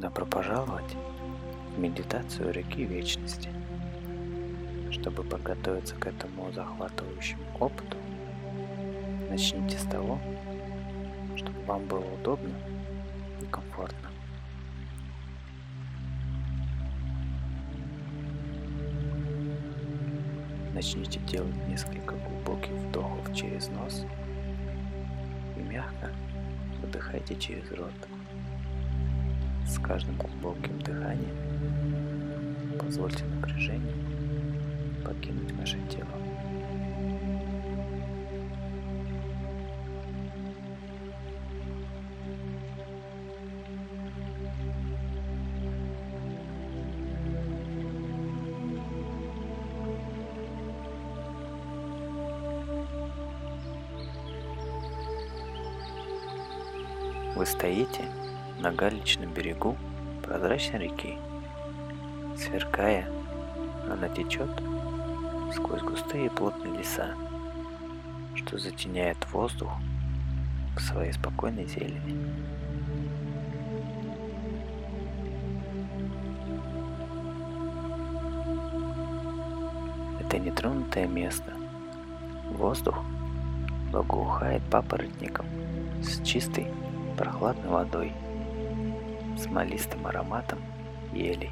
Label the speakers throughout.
Speaker 1: Добро пожаловать в медитацию реки вечности. Чтобы подготовиться к этому захватывающему опыту, начните с того, чтобы вам было удобно и комфортно. Начните делать несколько глубоких вдохов через нос и мягко выдыхайте через рот. С каждым глубоким дыханием позвольте напряжению покинуть ваше тело. Вы стоите на галечном берегу прозрачной реки. Сверкая, она течет сквозь густые плотные леса, что затеняет воздух в своей спокойной зелени. Это нетронутое место. Воздух благоухает папоротником с чистой прохладной водой, смолистым ароматом ели.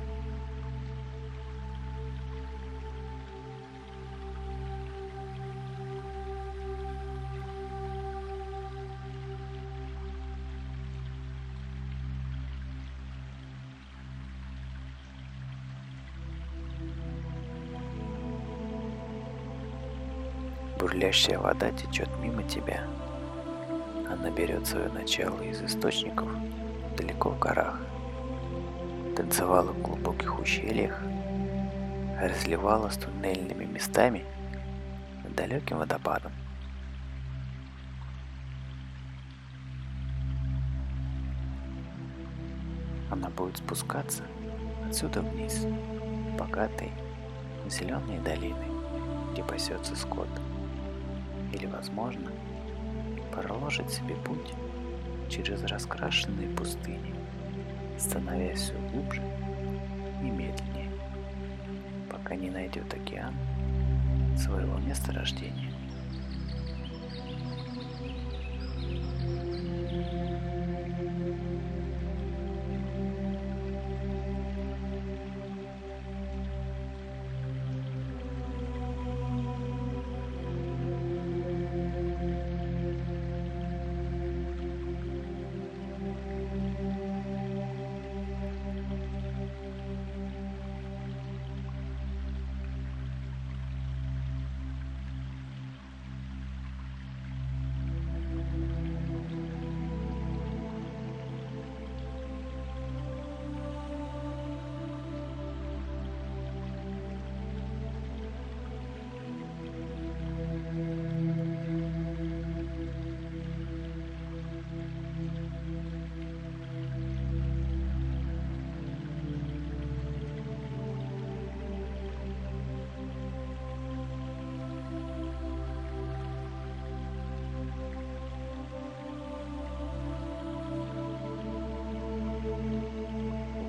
Speaker 1: Бурлящая вода течет мимо тебя – она берет свое начало из источников далеко в горах, танцевала в глубоких ущельях, разливала с туннельными местами над далеким водопадом. Она будет спускаться отсюда вниз, в богатые зеленые долины, где пасется скот. Или, возможно, проложит себе путь через раскрашенные пустыни, становясь все глубже и медленнее, пока не найдет океан своего месторождения.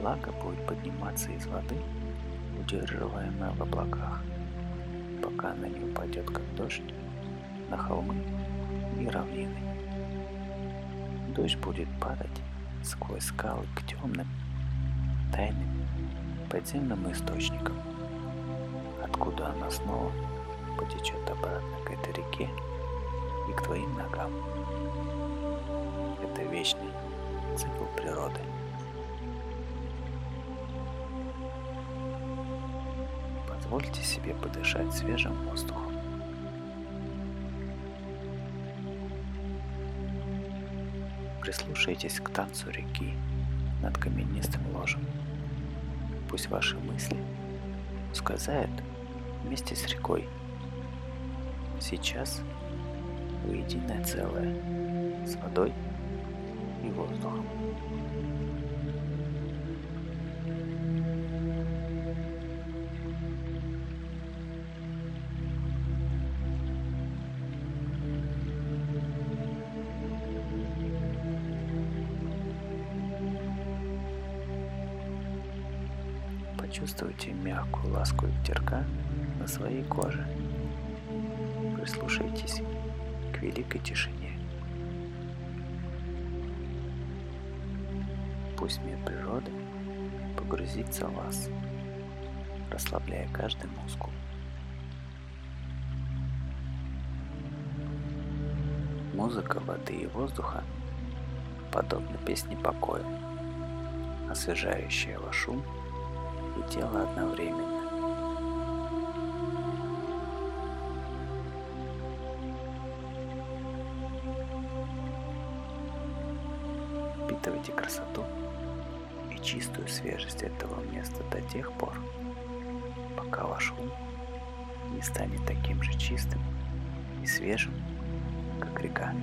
Speaker 1: Влага будет подниматься из воды, удерживаемая в облаках, пока она не упадет как дождь на холмы и равнины. Дождь будет падать сквозь скалы к темным, тайным подземным источникам, откуда она снова потечет обратно к этой реке и к твоим ногам. Это вечный цикл природы. Позвольте себе подышать свежим воздухом. Прислушайтесь к танцу реки над каменистым ложем. Пусть ваши мысли ускользают вместе с рекой. Сейчас вы единое целое с водой и воздухом. Почувствуйте мягкую ласку ветерка на своей коже. Прислушайтесь к великой тишине. Пусть мир природы погрузится в вас, расслабляя каждый мускул. Музыка воды и воздуха подобна песне покоя, освежающая ваш ум тело одновременно. Впитывайте красоту и чистую свежесть этого места до тех пор, пока ваш ум не станет таким же чистым и свежим, как река.